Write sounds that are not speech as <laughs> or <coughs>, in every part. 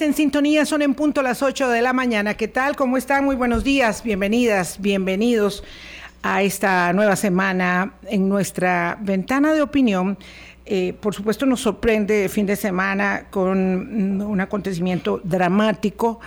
en sintonía, son en punto las 8 de la mañana. ¿Qué tal? ¿Cómo están? Muy buenos días, bienvenidas, bienvenidos a esta nueva semana en nuestra ventana de opinión. Eh, por supuesto nos sorprende el fin de semana con un acontecimiento dramático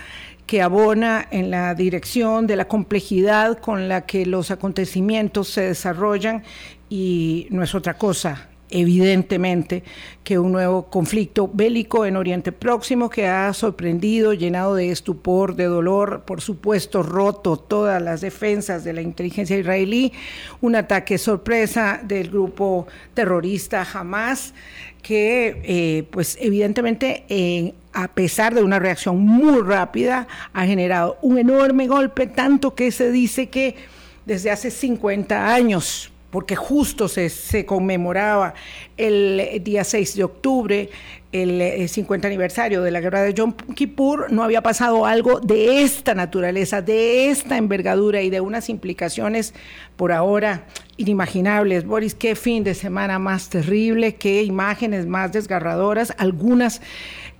que abona en la dirección de la complejidad con la que los acontecimientos se desarrollan y no es otra cosa evidentemente que un nuevo conflicto bélico en Oriente Próximo que ha sorprendido, llenado de estupor, de dolor, por supuesto roto todas las defensas de la inteligencia israelí, un ataque sorpresa del grupo terrorista Hamas que eh, pues evidentemente a pesar de una reacción muy rápida ha generado un enorme golpe, tanto que se dice que desde hace 50 años porque justo se, conmemoraba el día 6 de octubre, el 50 eh, aniversario de la guerra de Yom Kippur, no había pasado algo de esta naturaleza, de esta envergadura y de unas implicaciones por ahora inimaginables. Boris, qué fin de semana más terrible, qué imágenes más desgarradoras, algunas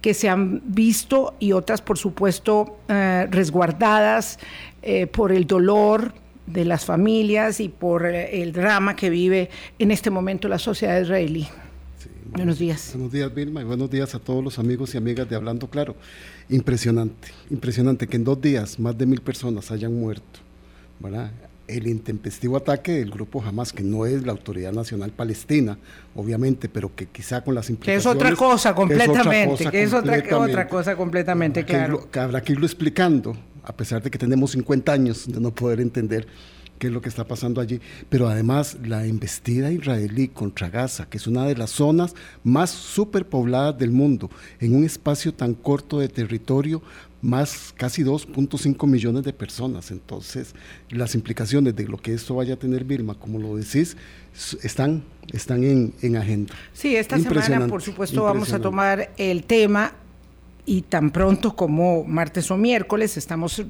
que se han visto y otras, por supuesto, eh, resguardadas eh, por el dolor, de las familias y por eh, el drama que vive en este momento la sociedad israelí. buenos días. Buenos días, Vilma, y buenos días a todos los amigos y amigas de Hablando Claro. Impresionante, impresionante que en dos días más de mil personas hayan muerto. ¿verdad? El intempestivo ataque del grupo Hamas, que no es la Autoridad Nacional Palestina, obviamente, pero que quizá con las implicaciones... Que es otra cosa completamente, que es otra, otra cosa completamente, claro. que habrá que irlo explicando a pesar de que tenemos 50 años de no poder entender qué es lo que está pasando allí. Pero además la embestida israelí contra Gaza, que es una de las zonas más superpobladas del mundo, en un espacio tan corto de territorio, más casi 2.5 millones de personas. Entonces, las implicaciones de lo que esto vaya a tener Vilma, como lo decís, están, están en, en agenda. Sí, esta semana, por supuesto, vamos a tomar el tema y tan pronto como martes o miércoles estamos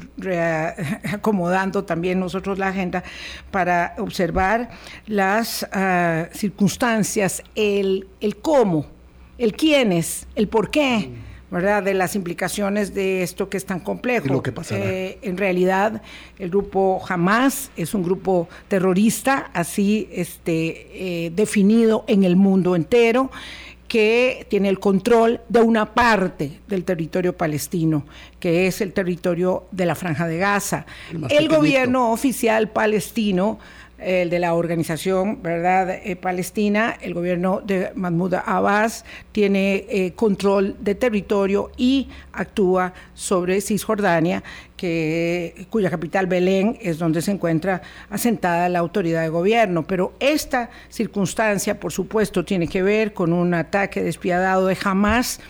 <laughs> acomodando también nosotros la agenda para observar las ah, circunstancias, el, el cómo, el quiénes, el por qué. ¿verdad? de las implicaciones de esto que es tan complejo. Lo que eh, en realidad, el grupo Hamas es un grupo terrorista, así este, eh, definido en el mundo entero que tiene el control de una parte del territorio palestino, que es el territorio de la Franja de Gaza. El, gobierno oficial palestino el de la organización verdad eh, palestina el gobierno de Mahmoud Abbas tiene eh, control de territorio y actúa sobre Cisjordania cuya capital Belén es donde se encuentra asentada la autoridad de gobierno. Pero esta circunstancia por supuesto tiene que ver con un ataque despiadado de Hamas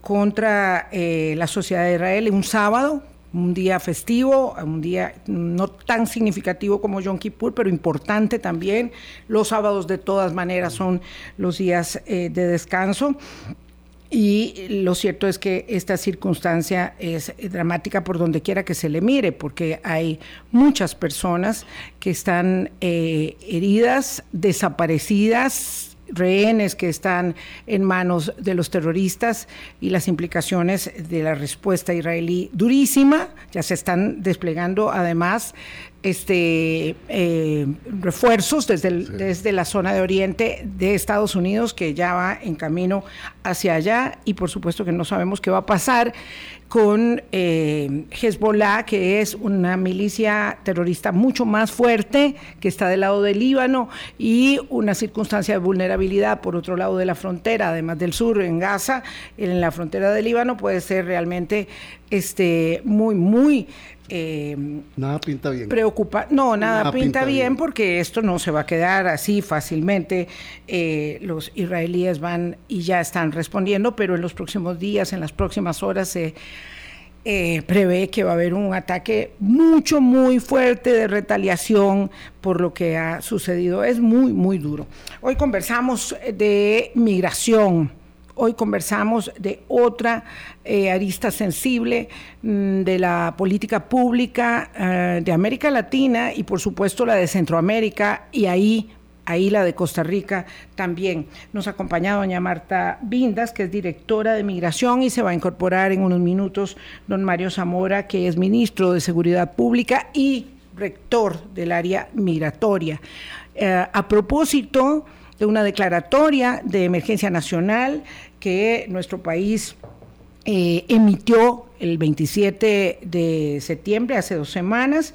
contra eh, la sociedad de Israel un sábado un día festivo, un día no tan significativo como Yom Kippur, pero importante también. Los sábados de todas maneras son los días eh, de descanso. Y lo cierto es que esta circunstancia es dramática por donde quiera que se le mire, porque hay muchas personas que están eh, heridas, desaparecidas, rehenes que están en manos de los terroristas y las implicaciones de la respuesta israelí durísima. Ya se están desplegando además este, eh, refuerzos desde, desde la zona de Oriente de Estados Unidos que ya va en camino hacia allá. Y por supuesto que no sabemos qué va a pasar con eh, Hezbollah, que es una milicia terrorista mucho más fuerte, que está del lado del Líbano, y una circunstancia de vulnerabilidad por otro lado de la frontera, además del sur, en Gaza, en la frontera del Líbano, puede ser realmente este, muy, muy eh, nada pinta bien. Preocupa no, nada, pinta, bien, porque esto no se va a quedar así fácilmente. Eh, los israelíes van y ya están respondiendo, pero en los próximos días, en las próximas horas se eh, prevé que va a haber un ataque mucho, muy fuerte de retaliación por lo que ha sucedido. Es muy, muy duro. Hoy conversamos de migración Hoy conversamos de otra eh, arista sensible mm, de la política pública eh, de América Latina y por supuesto la de Centroamérica y ahí ahí la de Costa Rica también. Nos acompaña doña Marta Vindas, que es directora de Migración, y se va a incorporar en unos minutos don Mario Zamora, que es ministro de Seguridad Pública y rector del área migratoria. Eh, a propósito de una declaratoria de emergencia nacional que nuestro país eh, emitió el 27 de septiembre, hace dos semanas,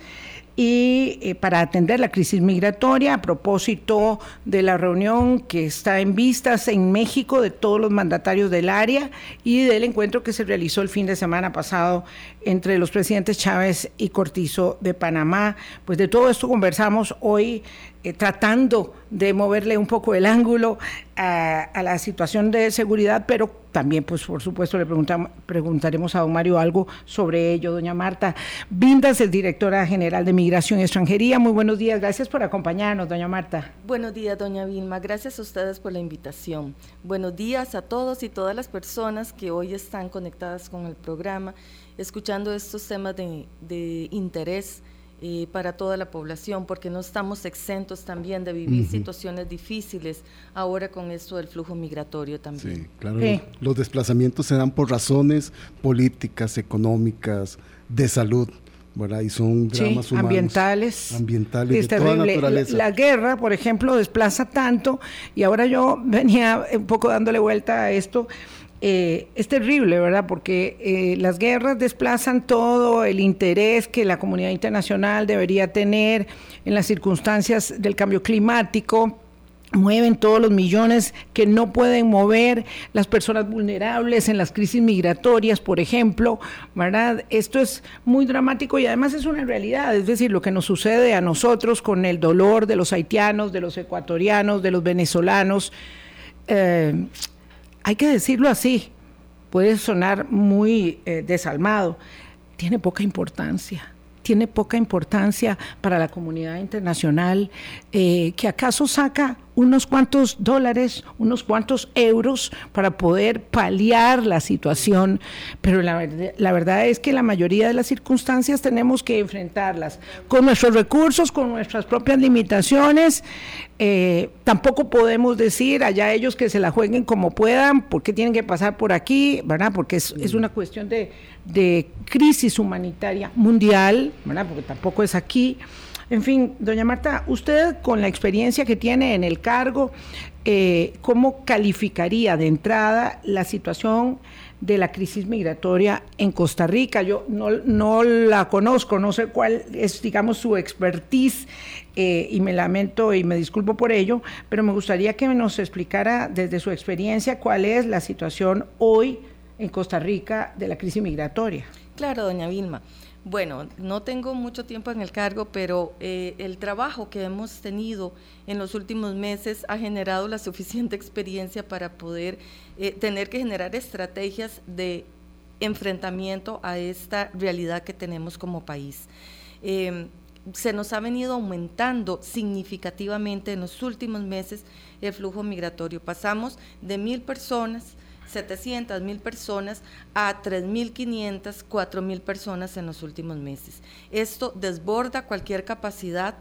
y eh, para atender la crisis migratoria a propósito de la reunión que está en vistas en México de todos los mandatarios del área y del encuentro que se realizó el fin de semana pasado entre los presidentes Chávez y Cortizo de Panamá. Pues de todo esto conversamos hoy eh, tratando de moverle un poco el ángulo a, la situación de seguridad, pero también, pues por supuesto, le preguntaremos a don Mario algo sobre ello. Doña Marta Vindas es directora general de Migración y Extranjería. Muy buenos días, gracias por acompañarnos, doña Marta. Buenos días, doña Vilma, gracias a ustedes por la invitación. Buenos días a todos y todas las personas que hoy están conectadas con el programa, escuchando estos temas de, de interés para toda la población, porque no estamos exentos también de vivir situaciones difíciles ahora con esto del flujo migratorio también. Sí, claro. Los desplazamientos se dan por razones políticas, económicas, de salud. ¿verdad? Y son dramas humanos, ambientales, ambientales de toda naturaleza. La, guerra, por ejemplo, desplaza tanto y ahora yo venía un poco dándole vuelta a esto eh, es terrible, ¿verdad? Porque eh, las guerras desplazan todo el interés que la comunidad internacional debería tener en las circunstancias del cambio climático mueven todos los millones que no pueden mover las personas vulnerables en las crisis migratorias, por ejemplo, ¿verdad? Esto es muy dramático y además es una realidad, es decir, lo que nos sucede a nosotros con el dolor de los haitianos, de los ecuatorianos, de los venezolanos. Eh, hay que decirlo así, puede sonar muy eh, desalmado, tiene poca importancia tiene poca importancia para la comunidad internacional, eh, que acaso saca unos cuantos dólares, unos cuantos euros para poder paliar la situación, pero la, la, verdad es que la mayoría de las circunstancias tenemos que enfrentarlas con nuestros recursos, con nuestras propias limitaciones. Eh, tampoco podemos decir allá ellos que se la jueguen como puedan, porque tienen que pasar por aquí, ¿verdad? Porque es, es una cuestión de, de crisis humanitaria mundial. Porque tampoco es aquí. En fin, doña Marta, usted con la experiencia que tiene en el cargo, eh, ¿cómo calificaría de entrada la situación de la crisis migratoria en Costa Rica? Yo no, la conozco, no sé cuál es, digamos, su expertise eh, y me lamento y me disculpo por ello, pero me gustaría que nos explicara desde su experiencia cuál es la situación hoy en Costa Rica de la crisis migratoria. Claro, doña Vilma. Bueno, no tengo mucho tiempo en el cargo, pero eh, el trabajo que hemos tenido en los últimos meses ha generado la suficiente <laughs> experiencia para poder eh, tener que generar estrategias de enfrentamiento a esta realidad que tenemos como país. Em, se nos ha venido aumentando significativamente en los últimos meses el flujo migratorio. Pasamos de mil personas 700 mil personas a 3.500, 4.000 personas en los últimos meses. Esto desborda cualquier capacidad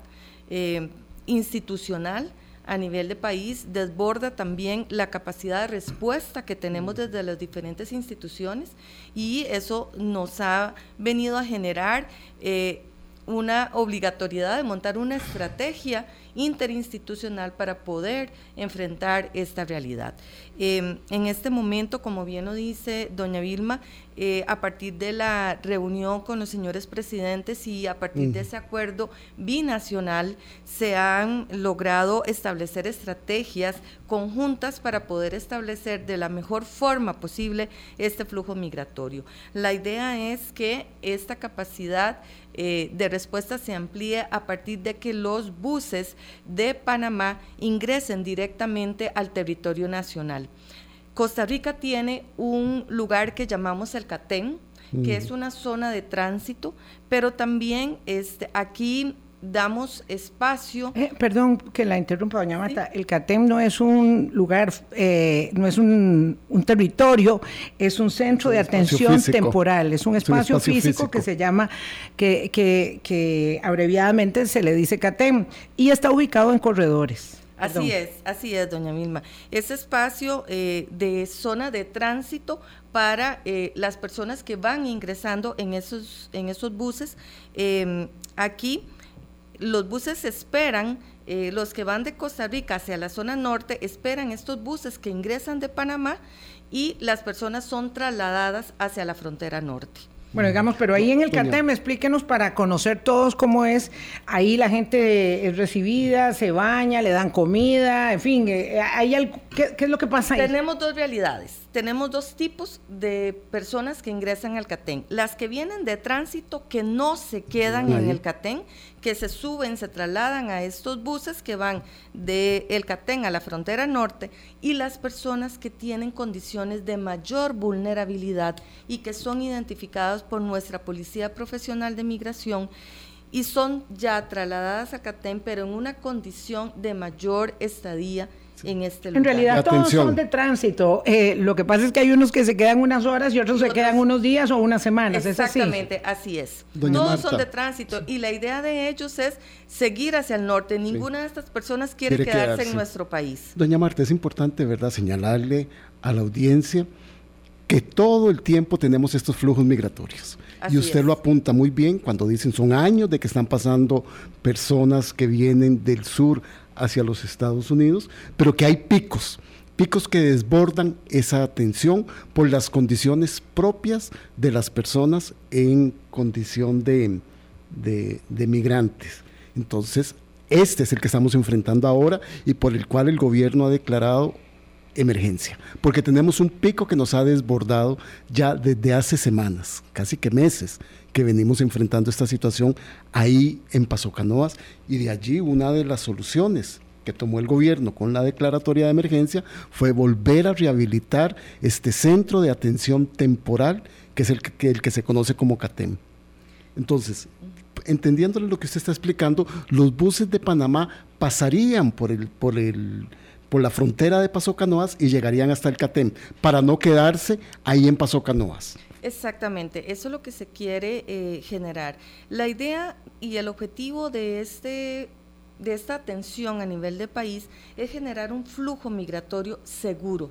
eh, institucional a nivel de país, desborda también la capacidad de respuesta que tenemos desde las diferentes instituciones y eso nos ha venido a generar eh, una obligatoriedad de montar una estrategia interinstitucional para poder enfrentar esta realidad. Em, en este momento, como bien lo dice doña Vilma, eh, a partir de la reunión con los señores presidentes y a partir de ese acuerdo binacional, se han logrado establecer estrategias conjuntas para poder establecer de la mejor forma posible este flujo migratorio. La idea es que esta capacidad eh, de respuesta se amplíe a partir de que los buses de Panamá ingresen directamente al territorio nacional. Costa Rica tiene un lugar que llamamos el CATEN, que es una zona de tránsito, pero también este, aquí damos espacio. Eh, perdón que la interrumpa, doña Marta. El CATEM no es un lugar, eh, no es un, territorio, es un centro de atención temporal, es un espacio, físico, que se llama, que, que, que abreviadamente se le dice CATEM y está ubicado en corredores. Así es, así es, doña Milma. Ese espacio eh, de zona de tránsito para eh, las personas que van ingresando en esos, en esos buses. Em, aquí los buses esperan, eh, los que van de Costa Rica hacia la zona norte, esperan estos buses que ingresan de Panamá y las personas son trasladadas hacia la frontera norte. Bueno, digamos, pero ahí en el CATEM, explíquenos para conocer todos cómo es. Ahí la gente es recibida, se baña, le dan comida, en fin, eh, ¿hay ¿qué, es lo que pasa ahí? Tenemos dos realidades. Tenemos dos tipos de personas que ingresan al CATEM. Las que vienen de tránsito, que no se quedan en el CATEM, que se suben, se trasladan a estos buses que van de el Catén a la frontera norte y las personas que tienen condiciones de mayor vulnerabilidad y que son identificadas por nuestra Policía Profesional de Migración y son ya trasladadas a Catén, pero en una condición de mayor estadía en este lugar. En realidad todos son de tránsito. Eh, lo que pasa es que hay unos que se quedan unas horas y otros se quedan unos días o unas semanas. Exactamente, así? es. todos son de tránsito y la idea de ellos es seguir hacia el norte. Ninguna de estas personas quiere, quedarse, en nuestro país. Doña Marta, es importante, ¿verdad?, señalarle a la audiencia que todo el tiempo tenemos estos flujos migratorios. y usted lo apunta muy bien cuando dicen son años de que están pasando personas que vienen del sur hacia los Estados Unidos, pero que hay picos, picos que desbordan esa atención por las condiciones propias de las personas en condición de, de, migrantes. Entonces, este es el que estamos enfrentando ahora y por el cual el gobierno ha declarado emergencia, porque tenemos un pico que nos ha desbordado ya desde hace semanas, casi que meses, que venimos enfrentando esta situación ahí en Paso Canoas y de allí una de las soluciones que tomó el gobierno con la declaratoria de emergencia fue volver a rehabilitar este centro de atención temporal que es el que, el que se conoce como CATEM. Entonces, entendiéndole lo que usted está explicando, los buses de Panamá pasarían por el, por el, por la frontera de Paso Canoas y llegarían hasta el CATEM para no quedarse ahí en Paso Canoas. Exactamente, eso es lo que se quiere eh, generar. La idea y el objetivo de, este, de esta atención a nivel de país es generar un flujo migratorio seguro,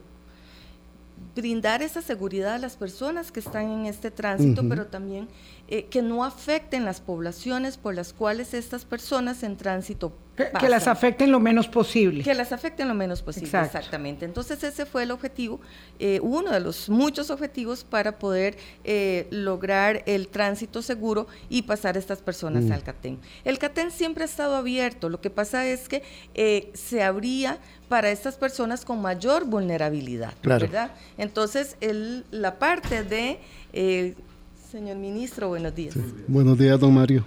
brindar esa seguridad a las personas que están en este tránsito, pero también eh, que no afecten las poblaciones por las cuales estas personas en tránsito que, las afecten lo menos posible. Que las afecten lo menos posible, exactamente. Entonces ese fue el objetivo, eh, uno de los muchos objetivos para poder eh, lograr el tránsito seguro y pasar estas personas mm. al CATEN. El CATEN siempre ha estado abierto, lo que pasa es que eh, se abría para estas personas con mayor vulnerabilidad, ¿verdad? Entonces el, la parte de... Señor ministro, buenos días. Buenos días, don Mario.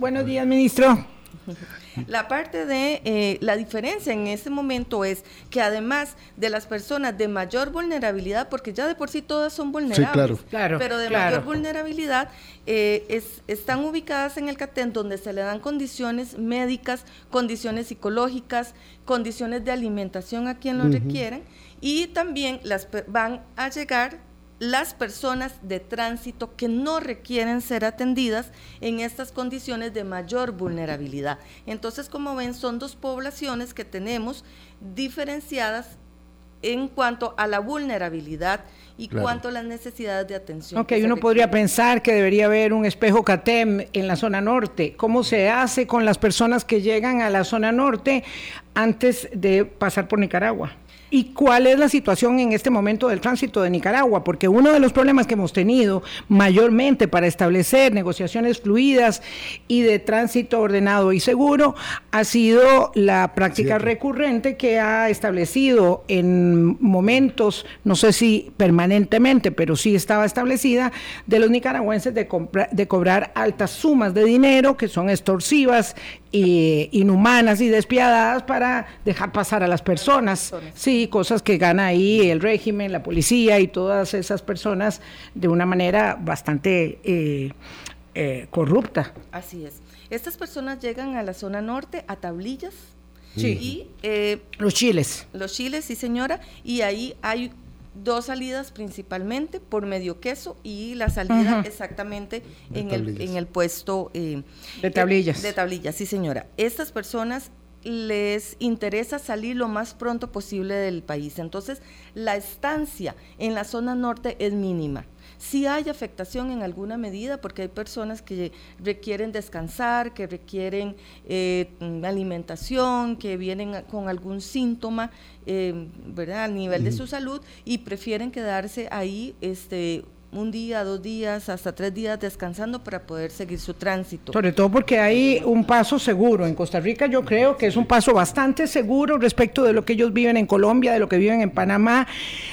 Buenos días, ministro. <laughs> La parte de eh, la diferencia en este momento es que además de las personas de mayor vulnerabilidad, porque ya de por sí todas son vulnerables, pero de mayor vulnerabilidad, eh, es, están ubicadas en el CATEN donde se le dan condiciones médicas, condiciones psicológicas, condiciones de alimentación a quien lo requieren y también las van a llegar las personas de tránsito que no requieren ser atendidas en estas condiciones de mayor vulnerabilidad. Entonces, como ven, son dos poblaciones que tenemos diferenciadas en cuanto a la vulnerabilidad y cuanto a las necesidades de atención. Ok, uno podría pensar que debería haber un espejo CATEM en la zona norte. ¿Cómo se hace con las personas que llegan a la zona norte antes de pasar por Nicaragua? ¿Y cuál es la situación en este momento del tránsito de Nicaragua? Porque uno de los problemas que hemos tenido mayormente para establecer negociaciones fluidas y de tránsito ordenado y seguro ha sido la práctica recurrente que ha establecido en momentos, no sé si permanentemente, pero sí estaba establecida, de los nicaragüenses de, de cobrar altas sumas de dinero que son extorsivas inhumanas y despiadadas para dejar pasar a las personas. Sí, cosas que gana ahí el régimen, la policía y todas esas personas de una manera bastante eh, eh, corrupta. Así es. Estas personas llegan a la zona norte a tablillas. Sí. Y, eh, los chiles. Los chiles, sí señora. Y ahí hay dos salidas principalmente por medio queso y la salida exactamente en el, en el, puesto eh, de tablillas. de tablillas, sí señora. Estas personas les interesa salir lo más pronto posible del país. Entonces, la estancia en la zona norte es mínima. Sí hay afectación en alguna medida porque hay personas que requieren descansar, que requieren eh, alimentación, que vienen con algún síntoma, eh, ¿verdad? A nivel de su salud y prefieren quedarse ahí este, un día, dos días, hasta tres días descansando para poder seguir su tránsito. Sobre todo porque hay un paso seguro. En Costa Rica yo creo que es un paso bastante seguro respecto de lo que ellos viven en Colombia, de lo que viven en Panamá,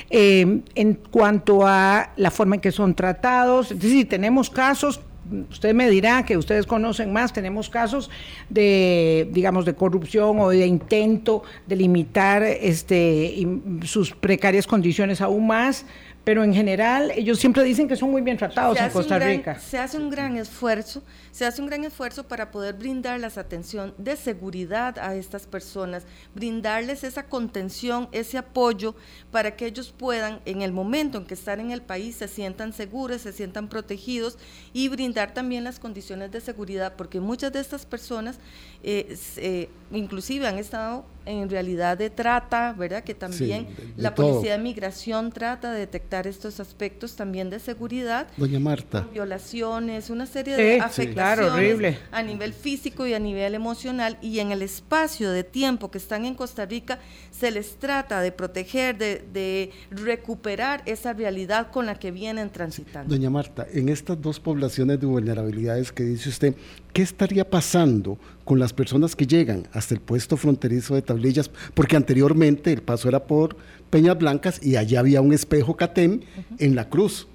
eh, en cuanto a la forma en que son tratados. Es decir, tenemos casos usted me dirá que ustedes conocen más, tenemos casos de, digamos, de corrupción o de intento de limitar este, sus precarias condiciones aún más pero en general ellos siempre dicen que son muy bien tratados en Costa Rica. se hace un gran esfuerzo, se hace un gran esfuerzo para poder brindarles atención de seguridad a estas personas, brindarles esa contención, ese apoyo para que ellos puedan, en el momento en que están en el país, se sientan seguros, se sientan protegidos y brindar también las condiciones de seguridad, porque muchas de estas personas eh, eh, inclusive han estado en realidad de trata, ¿verdad? Que también la Policía de Migración trata de detectar estos aspectos también de seguridad. Doña Marta. Violaciones, una serie de afectaciones a nivel físico y a nivel emocional y en el espacio de tiempo que están en Costa Rica se les trata de proteger, de, de recuperar esa realidad con la que vienen transitando. Doña Marta, en estas dos poblaciones de vulnerabilidades que dice usted, ¿qué estaría pasando con las personas que llegan hasta el puesto fronterizo de Tablillas? Porque anteriormente el paso era por Peñas Blancas y allá había un espejo CATEM en la cruz.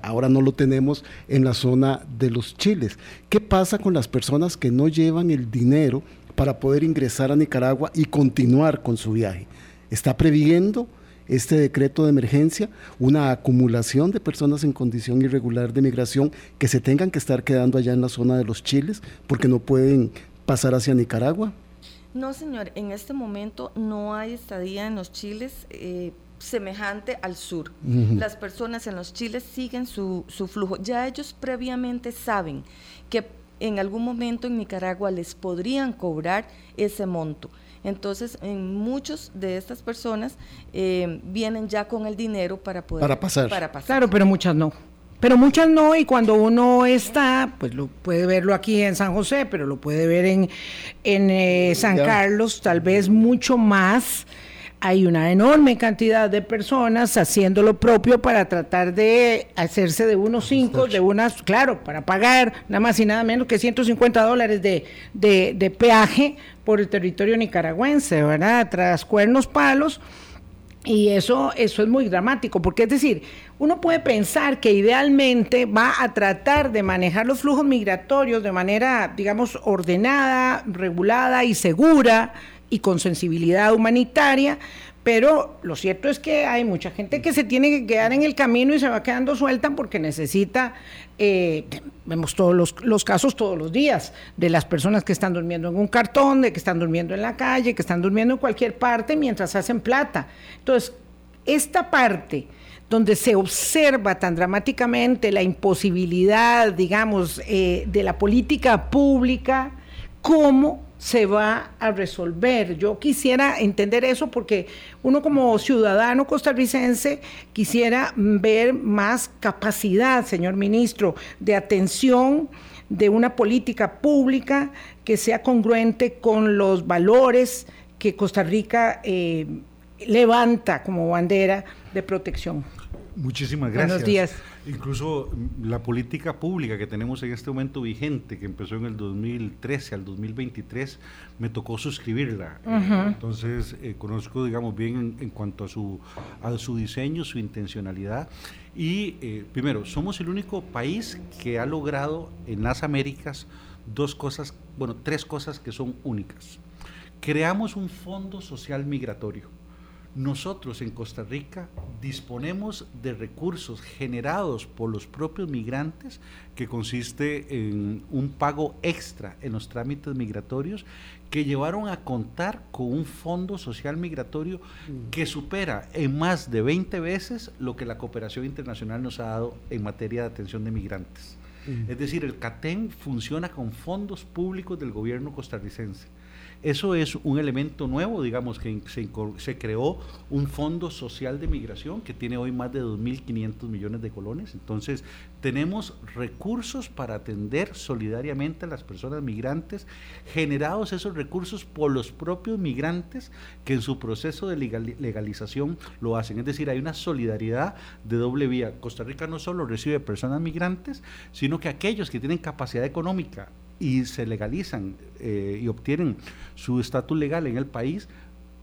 Ahora no lo tenemos en la zona de los chiles. ¿Qué pasa con las personas que no llevan el dinero para poder ingresar a Nicaragua y continuar con su viaje? ¿Está previendo este decreto de emergencia una acumulación de personas en condición irregular de migración que se tengan que estar quedando allá en la zona de los chiles porque no pueden pasar hacia Nicaragua? No, señor, en este momento no hay estadía en los chiles. Eh, semejante al sur. Las personas en los chiles siguen su, su flujo. Ya ellos previamente saben que en algún momento en Nicaragua les podrían cobrar ese monto. Entonces, en muchos de estas personas eh, vienen ya con el dinero para poder para pasar. para pasar. Claro, pero muchas no. Pero muchas no, y cuando uno está, pues lo puede verlo aquí en San José, pero lo puede ver en, en eh, San Carlos, tal vez mucho más hay una enorme cantidad de personas haciendo lo propio para tratar de hacerse de unos cinco, de unas, claro, para pagar nada más y nada menos que 150 dólares de, de, de peaje por el territorio nicaragüense, ¿verdad? Tras cuernos palos. Y eso, eso es muy dramático, porque es decir, uno puede pensar que idealmente va a tratar de manejar los flujos migratorios de manera, digamos, ordenada, regulada y segura, y con sensibilidad humanitaria, pero lo cierto es que hay mucha gente que se tiene que quedar en el camino y se va quedando suelta porque necesita, eh, vemos todos los, casos todos los días, de las personas que están durmiendo en un cartón, de que están durmiendo en la calle, que están durmiendo en cualquier parte mientras hacen plata. Entonces, esta parte donde se observa tan dramáticamente la imposibilidad, digamos, eh, de la política pública, como se va a resolver. Yo quisiera entender eso porque uno como ciudadano costarricense quisiera ver más capacidad, señor ministro, de atención de una política pública que sea congruente con los valores que Costa Rica eh, levanta como bandera de protección. Muchísimas gracias. Buenos días. Incluso mm, la política pública que tenemos en este momento vigente, que empezó en el 2013 al 2023, me tocó suscribirla. Entonces, eh, conozco, digamos, bien en, cuanto a su, a su diseño, su intencionalidad. Y eh, primero, somos el único país que ha logrado en las Américas dos cosas, bueno, tres cosas que son únicas. Creamos un fondo social migratorio nosotros en Costa Rica disponemos de recursos generados por los propios migrantes, que consiste en un pago extra en los trámites migratorios, que llevaron a contar con un fondo social migratorio mm. que supera en más de 20 veces lo que la cooperación internacional nos ha dado en materia de atención de migrantes. Mm. Es decir, el CATEN funciona con fondos públicos del gobierno costarricense Eso es un elemento nuevo, digamos, que se, se creó un fondo social de migración que tiene hoy más de 2.500 millones de colones. Entonces, tenemos recursos para atender solidariamente a las personas migrantes, generados esos recursos por los propios migrantes que en su proceso de legalización lo hacen. Es decir, hay una solidaridad de doble vía. Costa Rica no solo recibe personas migrantes, sino que aquellos que tienen capacidad económica y se legalizan eh, y obtienen su estatus legal en el país,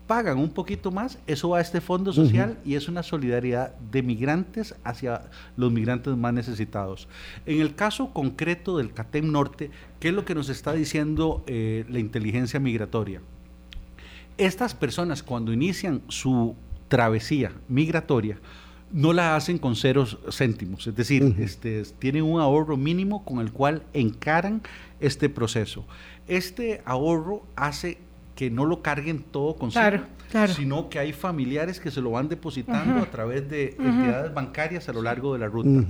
pagan un poquito más, eso va a este fondo social y es una solidaridad de migrantes hacia los migrantes más necesitados. En el caso concreto del CATEM Norte, ¿qué es lo que nos está diciendo eh, la inteligencia migratoria? Estas personas cuando inician su travesía migratoria, no la hacen con ceros céntimos, es decir, este, tienen un ahorro mínimo con el cual encaran este proceso. Este ahorro hace que no lo carguen todo con claro, sino que hay familiares que se lo van depositando a través de entidades bancarias a lo largo de la ruta.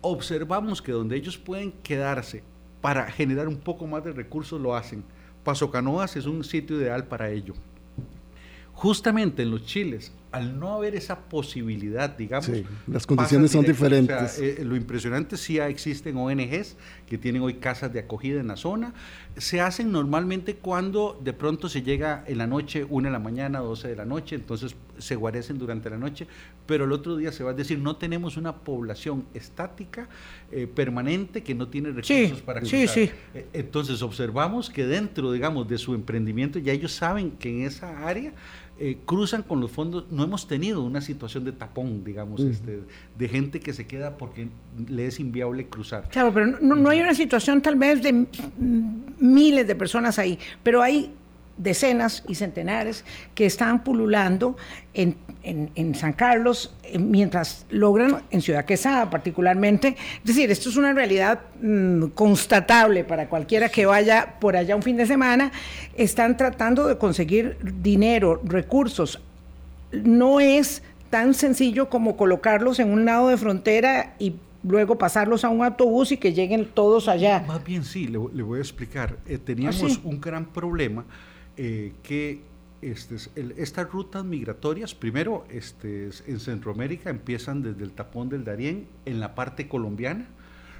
Observamos que donde ellos pueden quedarse para generar un poco más de recursos, lo hacen. Paso Canoas es un sitio ideal para ello. Justamente en los chiles al no haber esa posibilidad, digamos... las condiciones son diferentes. Eh, lo impresionante sí existen ONGs que tienen hoy casas de acogida en la zona. Se hacen normalmente cuando de pronto se llega en la noche, una de la mañana, 12 de la noche, entonces se guarecen durante la noche, pero el otro día se va a decir, no tenemos una población estática, eh, permanente, que no tiene recursos para cruzar. Sí, sí. Eh, entonces observamos que dentro, digamos, de su emprendimiento, ya ellos saben que en esa área eh, cruzan con los fondos. No hemos tenido una situación de tapón, digamos, este, de gente que se queda porque le es inviable cruzar. Claro, pero no, no hay una situación tal vez de miles de personas ahí, pero hay decenas y centenares que están pululando en, San Carlos eh, mientras logran, en Ciudad Quesada particularmente, es decir, esto es una realidad mm, constatable para cualquiera que vaya por allá un fin de semana, están tratando de conseguir dinero, recursos. No es tan sencillo como colocarlos en un lado de frontera y luego pasarlos a un autobús y que lleguen todos allá. Más bien sí, le, voy a explicar. Eh, teníamos ¿Ah, un gran problema eh, que este, estas rutas migratorias, primero este, en Centroamérica empiezan desde el tapón del Darién en la parte colombiana.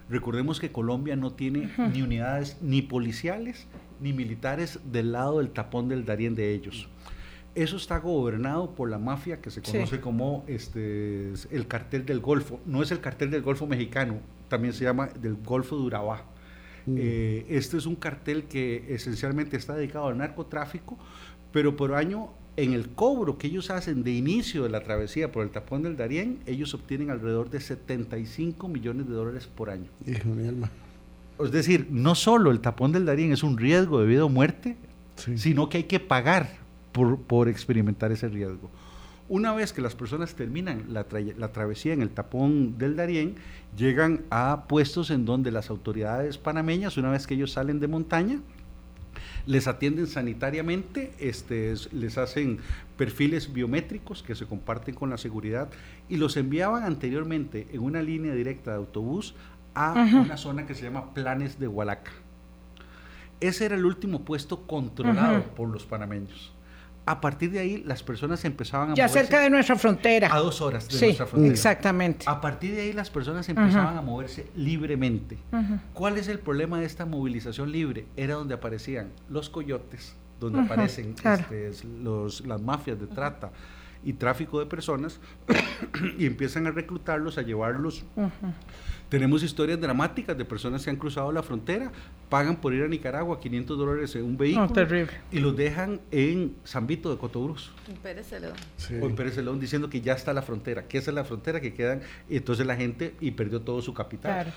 Recordemos que Colombia no tiene ni unidades ni policiales ni militares del lado del tapón del Darién de ellos. Eso está gobernado por la mafia que se conoce como este, el cartel del Golfo. No es el cartel del Golfo mexicano, también se llama del Golfo de Urabá. Mm. Eh, este es un cartel que esencialmente está dedicado al narcotráfico, pero por año, en el cobro que ellos hacen de inicio de la travesía por el tapón del Darién, ellos obtienen alrededor de 75 millones de dólares por año. Hijo mi alma. Es decir, no solo el tapón del Darién es un riesgo de vida o muerte, sino que hay que pagar por, por experimentar ese riesgo. Una vez que las personas terminan la, travesía en el tapón del Darién, llegan a puestos en donde las autoridades panameñas, una vez que ellos salen de montaña, les atienden sanitariamente, este, les hacen perfiles biométricos que se comparten con la seguridad y los enviaban anteriormente en una línea directa de autobús a una zona que se llama Planes de Hualaca. Ese era el último puesto controlado por los panameños a partir de ahí las personas empezaban a ya cerca de nuestra frontera. A dos horas de nuestra frontera. exactamente. A partir de ahí las personas empezaban a moverse libremente. Cuál es el problema de esta movilización libre era donde aparecían los coyotes donde aparecen este, los, las mafias de trata y tráfico de personas <coughs> y empiezan a reclutarlos a llevarlos. Tenemos historias dramáticas de personas que han cruzado la frontera, pagan por ir a Nicaragua 500 dólares en un vehículo y los dejan en San Vito de Cotobruz. En Pérez Celedón. O en Pérez diciendo que ya está la frontera, que esa es la frontera que quedan, y entonces la gente y perdió todo su capital.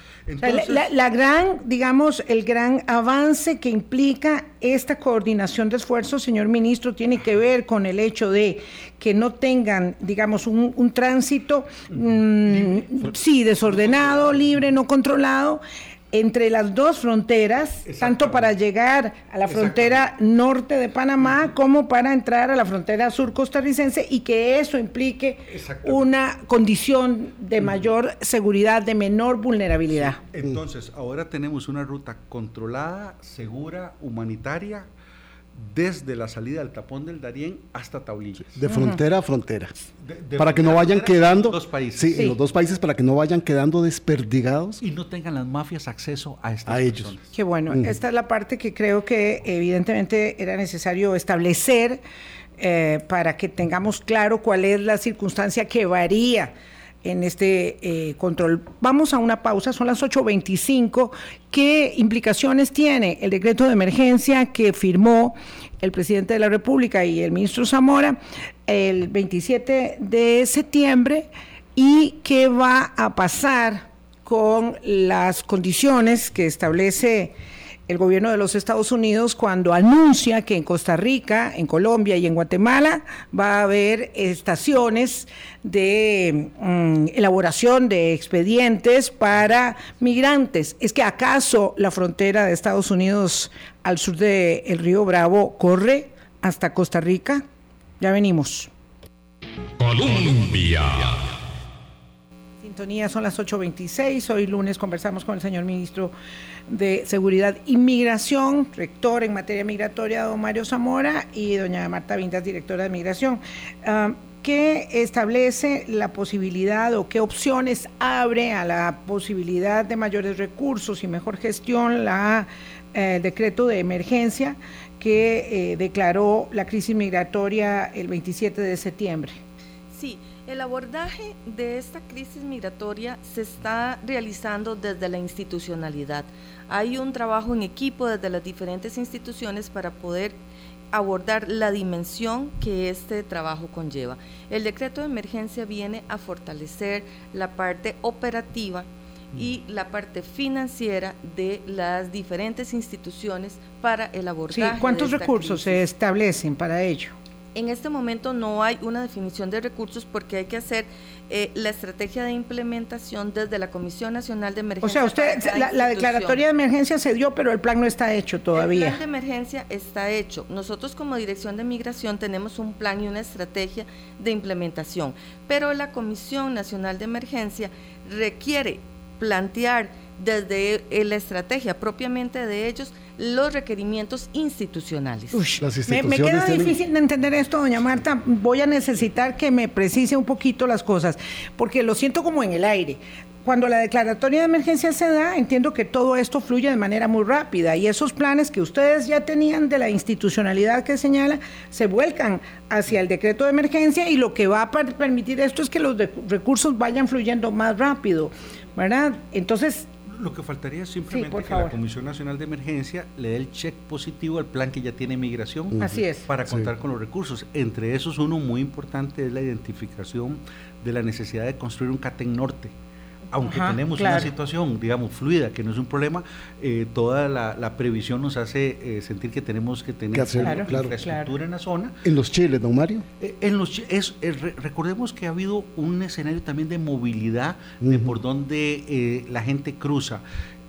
la, gran, digamos, el gran avance que implica esta coordinación de esfuerzos, señor ministro, tiene que ver con el hecho de que no tengan, digamos, un, tránsito, mm, sí, desordenado, libre, no controlado, entre las dos fronteras, tanto para llegar a la frontera norte de Panamá como para entrar a la frontera sur costarricense y que eso implique una condición de mayor seguridad, de menor vulnerabilidad. Entonces, ahora tenemos una ruta controlada, segura, humanitaria, desde la salida del tapón del Darién hasta Tablillas. De frontera a frontera. para que no vayan quedando. En los dos países. Sí, en los dos países para que no vayan quedando desperdigados. Y no tengan las mafias acceso a estas a ellos. Qué bueno. Esta es la parte que creo que evidentemente era necesario establecer eh, para que tengamos claro cuál es la circunstancia que varía en este eh, control. Vamos a una pausa, son las 8.25. ¿Qué implicaciones tiene el decreto de emergencia que firmó el presidente de la República y el ministro Zamora el 27 de septiembre? ¿Y qué va a pasar con las condiciones que establece el gobierno de los Estados Unidos cuando anuncia que en Costa Rica, en Colombia y en Guatemala va a haber estaciones de mm, elaboración de expedientes para migrantes. ¿Es que acaso la frontera de Estados Unidos al sur del río Bravo corre hasta Costa Rica? Ya venimos. Colombia. Son las 8.26. Hoy lunes conversamos con el señor ministro de Seguridad y Migración, rector en materia migratoria, don Mario Zamora, y doña Marta Vindas, directora de Migración. Ah, ¿Qué establece la posibilidad o qué opciones abre a la posibilidad de mayores recursos y mejor gestión la eh, decreto de emergencia que eh, declaró la crisis migratoria el 27 de septiembre? Sí, el abordaje de esta crisis migratoria se está realizando desde la institucionalidad. Hay un trabajo en equipo desde las diferentes instituciones para poder abordar la dimensión que este trabajo conlleva. El decreto de emergencia viene a fortalecer la parte operativa y la parte financiera de las diferentes instituciones para el abordaje. ¿Cuántos recursos se establecen para ello? En este momento no hay una definición de recursos porque hay que hacer eh, la estrategia de implementación desde la Comisión Nacional de Emergencia. O sea, usted, la, declaratoria de emergencia se dio, pero el plan no está hecho todavía. El plan de emergencia está hecho. Nosotros como Dirección de Migración tenemos un plan y una estrategia de implementación, pero la Comisión Nacional de Emergencia requiere plantear desde eh, la estrategia propiamente de ellos los requerimientos institucionales. me, queda difícil de entender esto, doña Marta. Voy a necesitar que me precise un poquito las cosas, porque lo siento como en el aire. Cuando la declaratoria de emergencia se da, entiendo que todo esto fluye de manera muy rápida y esos planes que ustedes ya tenían de la institucionalidad que señala se vuelcan hacia el decreto de emergencia y lo que va a permitir esto es que los recursos vayan fluyendo más rápido, ¿verdad? Entonces, lo que faltaría es simplemente que la Comisión Nacional de Emergencia le dé el check positivo al plan que ya tiene migración Así es. para contar con los recursos. Entre esos, uno muy importante es la identificación de la necesidad de construir un CATEN norte aunque tenemos una situación, digamos, fluida, que no es un problema, eh, toda la, previsión nos hace eh, sentir que tenemos que tener infraestructura en la zona. ¿En los chiles, don Mario? Eh, en los es, recordemos que ha habido un escenario también de movilidad, de por donde la gente cruza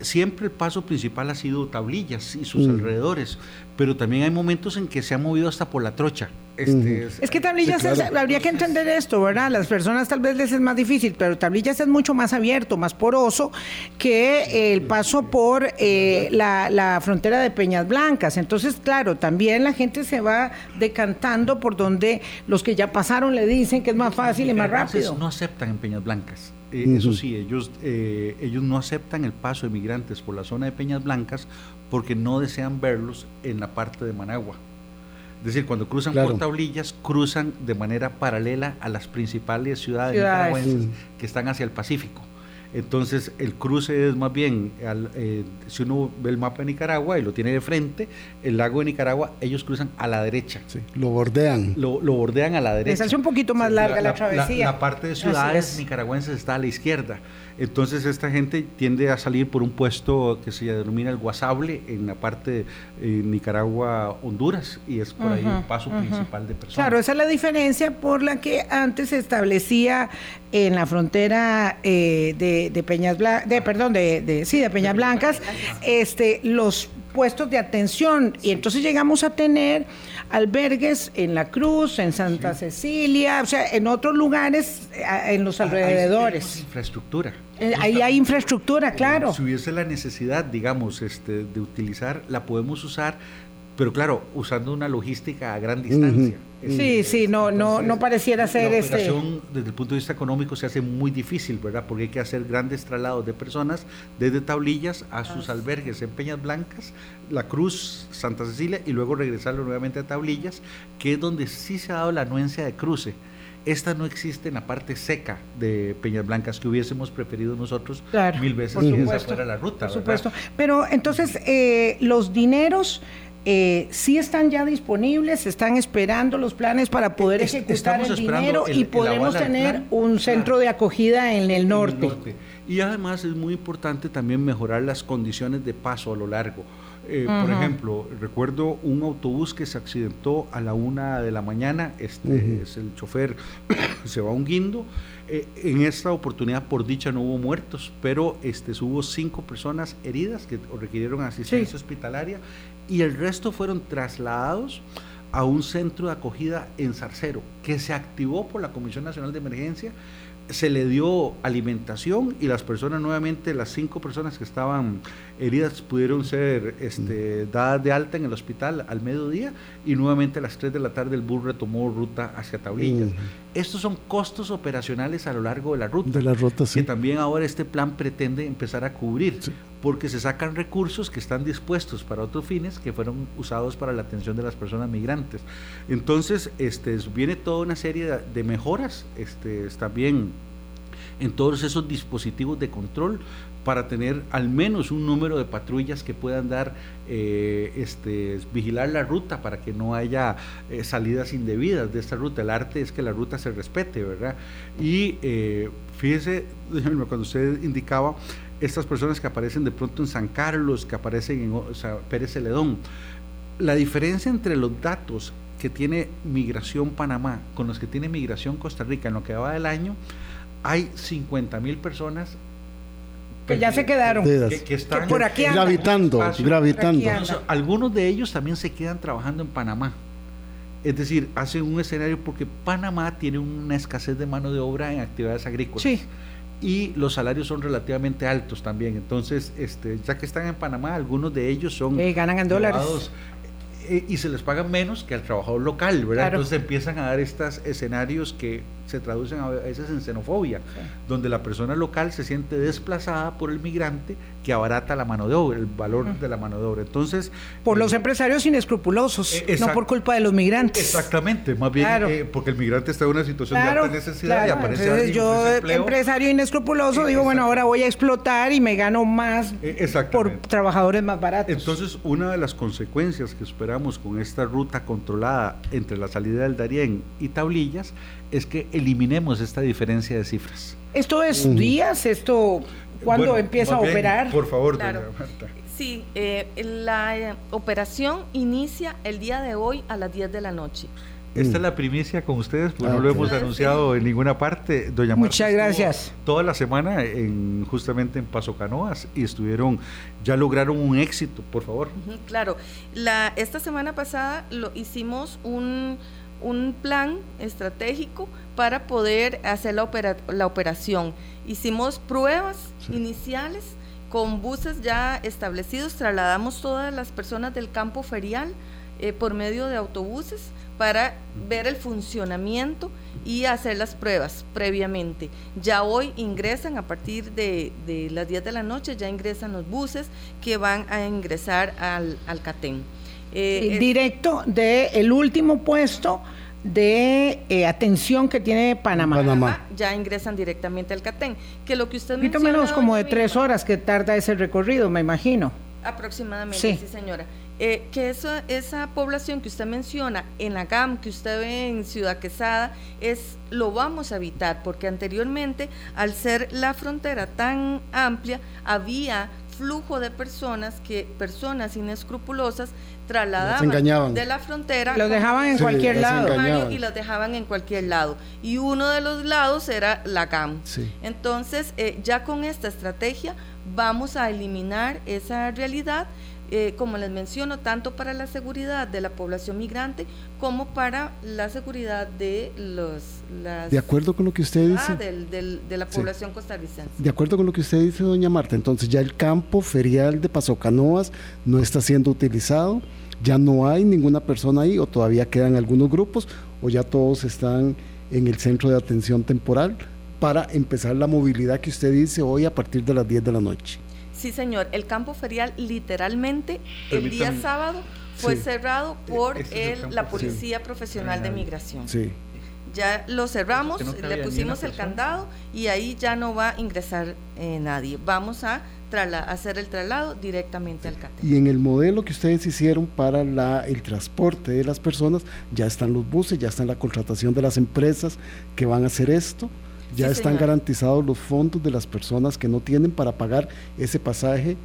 siempre el paso principal ha sido tablillas y sus alrededores, pero también hay momentos en que se ha movido hasta por la trocha. Este, es, que tablillas habría que entender esto, ¿verdad? Las personas tal vez les es más difícil, pero tablillas es mucho más abierto, más poroso que el paso por eh, la, frontera de Peñas Blancas. Entonces, claro, también la gente se va decantando por donde los que ya pasaron le dicen que es más fácil y más rápido. No aceptan en Peñas Blancas. Eh, eso sí, ellos, eh, ellos no aceptan el paso de migrantes por la zona de Peñas Blancas porque no desean verlos en la parte de Managua. Es decir, cuando cruzan por tablillas, cruzan de manera paralela a las principales ciudades, nicaragüenses que están hacia el Pacífico. Entonces, el cruce es más bien, eh, si uno ve el mapa de Nicaragua y lo tiene de frente, el lago de Nicaragua, ellos cruzan a la derecha. lo bordean. Lo, bordean a la derecha. Les hace un poquito más larga la, travesía. La, parte de ciudades nicaragüenses está a la izquierda. Entonces esta gente tiende a salir por un puesto que se denomina el Guasable en la parte de Nicaragua-Honduras y es por ahí el paso principal de personas. Claro, esa es la diferencia por la que antes se establecía en la frontera eh, de, Peñas de perdón, de, sí, de Peñas Blancas, este, los puestos de atención. Y entonces llegamos a tener albergues en La Cruz, en Santa Cecilia, o sea, en otros lugares eh, en los ah, alrededores. infraestructura. Eh, ahí hay infraestructura, claro. Si hubiese la necesidad, digamos, este, de utilizar, la podemos usar pero claro, usando una logística a gran distancia. Sí, sí, no, no, no pareciera ser la este. operación, desde el punto de vista económico se hace muy difícil, ¿verdad? Porque hay que hacer grandes traslados de personas desde tablillas a sus albergues en Peñas Blancas, La Cruz, Santa Cecilia y luego regresarlo nuevamente a tablillas, que es donde sí se ha dado la anuencia de cruce. Esta no existe en la parte seca de Peñas Blancas que hubiésemos preferido nosotros mil veces que esa fuera la ruta. Por supuesto. Pero entonces, eh, los dineros eh, sí están ya disponibles, están esperando los planes para poder ejecutar el dinero y podemos tener un centro de acogida en el norte. Y además es muy importante también mejorar las condiciones de paso a lo largo. Eh, por ejemplo, recuerdo un autobús que se accidentó a la una de la mañana, este es el chofer, <coughs> se va a un guindo. Eh, en esta oportunidad, por dicha, no hubo muertos, pero este, hubo cinco personas heridas que requirieron asistencia hospitalaria y el resto fueron trasladados a un centro de acogida en Zarcero, que se activó por la Comisión Nacional de Emergencia, se le dio alimentación y las personas nuevamente, las cinco personas que estaban heridas pudieron ser este, dadas de alta en el hospital al mediodía y nuevamente a las 3 de la tarde el bus retomó ruta hacia Tablillas. Estos son costos operacionales a lo largo de la ruta, de la ruta que también ahora este plan pretende empezar a cubrir porque se sacan recursos que están dispuestos para otros fines que fueron usados para la atención de las personas migrantes. Entonces, este, viene toda una serie de, mejoras este, también en todos esos dispositivos de control para tener al menos un número de patrullas que puedan dar, eh, este, vigilar la ruta para que no haya eh, salidas indebidas de esta ruta. El arte es que la ruta se respete, ¿verdad? Y eh, fíjese, <laughs> cuando usted indicaba estas personas que aparecen de pronto en San Carlos, que aparecen en Pérez Celedón. La diferencia entre los datos que tiene Migración Panamá con los que tiene Migración Costa Rica en lo que va del año, hay 50 mil personas que ya se quedaron, que, están por aquí gravitando, gravitando. algunos de ellos también se quedan trabajando en Panamá. Es decir, hacen un escenario porque Panamá tiene una escasez de mano de obra en actividades agrícolas. Sí y los salarios son relativamente altos también. Entonces, este, ya que están en Panamá, algunos de ellos son... Eh, ganan en dólares. Eh, y se les paga menos que al trabajador local, ¿verdad? Entonces empiezan a dar estos escenarios que se traducen a veces en xenofobia, donde la persona local se siente desplazada por el migrante que abarata la mano de obra, el valor de la mano de obra. Entonces, por los eh, empresarios inescrupulosos, eh, no por culpa de los migrantes. Exactamente, más bien eh, porque el migrante está en una situación de alta necesidad y aparece Entonces, yo, empresario inescrupuloso, digo, bueno, ahora voy a explotar y me gano más por trabajadores más baratos. Entonces, una de las consecuencias que esperamos con esta ruta controlada entre la salida del Darién y Tablillas es que eliminemos esta diferencia de cifras. ¿Esto es días? ¿Esto cuándo empieza a operar? Por favor, Sí, eh, la eh, operación inicia el día de hoy a las 10 de la noche. Esta es la primicia con ustedes, pues no lo hemos anunciado en ninguna parte. Doña Muchas gracias. Toda la semana en, justamente en Paso Canoas y estuvieron, ya lograron un éxito, por favor. claro, la, esta semana pasada lo hicimos un un plan estratégico para poder hacer la, la operación. Hicimos pruebas iniciales con buses ya establecidos, trasladamos todas las personas del campo ferial eh, por medio de autobuses para ver el funcionamiento y hacer las pruebas previamente. Ya hoy ingresan a partir de, las 10 de la noche, ya ingresan los buses que van a ingresar al, al CATEN. Eh, directo del el último puesto de eh, atención que tiene Panamá. Ya ingresan directamente al CATEN. Que lo que usted menos como de tres horas que tarda ese recorrido, me imagino. Aproximadamente, sí, señora. Eh, que esa, esa población que usted menciona en la GAM, que usted ve en Ciudad Quesada, es, lo vamos a evitar, porque anteriormente, al ser la frontera tan amplia, había flujo de personas que personas inescrupulosas trasladaban de la frontera los dejaban en cualquier lado. y los dejaban en cualquier lado. Y uno de los lados era la GAM entonces eh, ya con esta estrategia vamos a eliminar esa realidad eh, como les menciono, tanto para la seguridad de la población migrante como para la seguridad de los... de acuerdo con lo que usted dice. de la población costarricense. De acuerdo con lo que usted dice, doña Marta, entonces ya el campo ferial de Paso Canoas no está siendo utilizado, ya no hay ninguna persona ahí o todavía quedan algunos grupos o ya todos están en el centro de atención temporal para empezar la movilidad que usted dice hoy a partir de las 10 de la noche. Sí, señor. El campo ferial literalmente el día sábado fue cerrado por el, la Policía Profesional de Migración. Sí. Ya lo cerramos, le pusimos el candado y ahí ya no va a ingresar eh, nadie. Vamos a hacer el traslado directamente al CATE. Y en el modelo que ustedes hicieron para la, el transporte de las personas, ya están los buses, ya está la contratación de las empresas que van a hacer esto ya están garantizados los fondos de las personas que no tienen para pagar ese pasaje